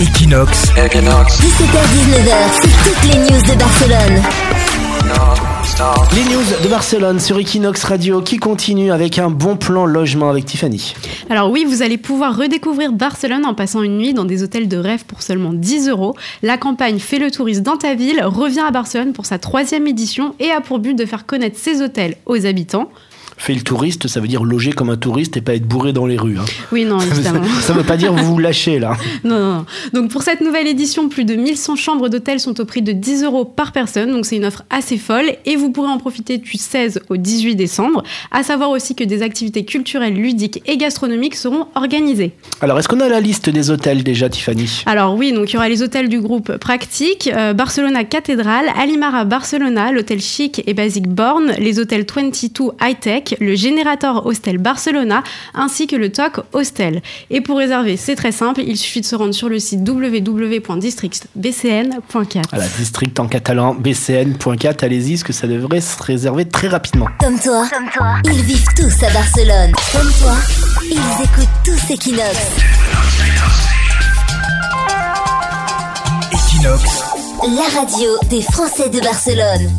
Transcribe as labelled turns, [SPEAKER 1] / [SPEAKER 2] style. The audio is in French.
[SPEAKER 1] Equinox.
[SPEAKER 2] 17h-19h, c'est toutes les news de Barcelone.
[SPEAKER 3] Les news de Barcelone sur Equinox Radio qui continue avec un bon plan logement avec Tiffany.
[SPEAKER 4] Alors oui, vous allez pouvoir redécouvrir Barcelone en passant une nuit dans des hôtels de rêve pour seulement 10 euros. La campagne Fais le touriste dans ta ville revient à Barcelone pour sa troisième édition et a pour but de faire connaître ses hôtels aux habitants.
[SPEAKER 3] Fait le touriste, ça veut dire loger comme un touriste et pas être bourré dans les rues. hein.
[SPEAKER 4] Oui, non, évidemment.
[SPEAKER 3] Ça veut pas dire vous vous lâchez là.
[SPEAKER 4] Non, non, non. Donc pour cette nouvelle édition, plus de 1100 chambres d'hôtel sont au prix de 10 euros par personne. Donc c'est une offre assez folle et vous pourrez en profiter du 16 au 18 décembre. À savoir aussi que des activités culturelles, ludiques et gastronomiques seront organisées.
[SPEAKER 3] Alors est-ce qu'on a la liste des hôtels déjà, Tiffany?
[SPEAKER 4] Alors oui, donc il y aura les hôtels du groupe Practique, euh, Barcelona Cathédrale, Alimara Barcelona, l'hôtel Chic et Basic Born, les hôtels 22 High Tech, le Générateur Hostel Barcelona, ainsi que le TOC Hostel. Et pour réserver, c'est très simple, il suffit de se rendre sur le site www.districtbcn.cat.
[SPEAKER 3] Voilà, district en catalan, bcn.cat, allez-y, parce que ça devrait se réserver très rapidement.
[SPEAKER 2] Comme toi, ils vivent tous à Barcelone. Comme toi, ils écoutent tous Equinox.
[SPEAKER 1] Equinox.
[SPEAKER 2] La radio des Français de Barcelone.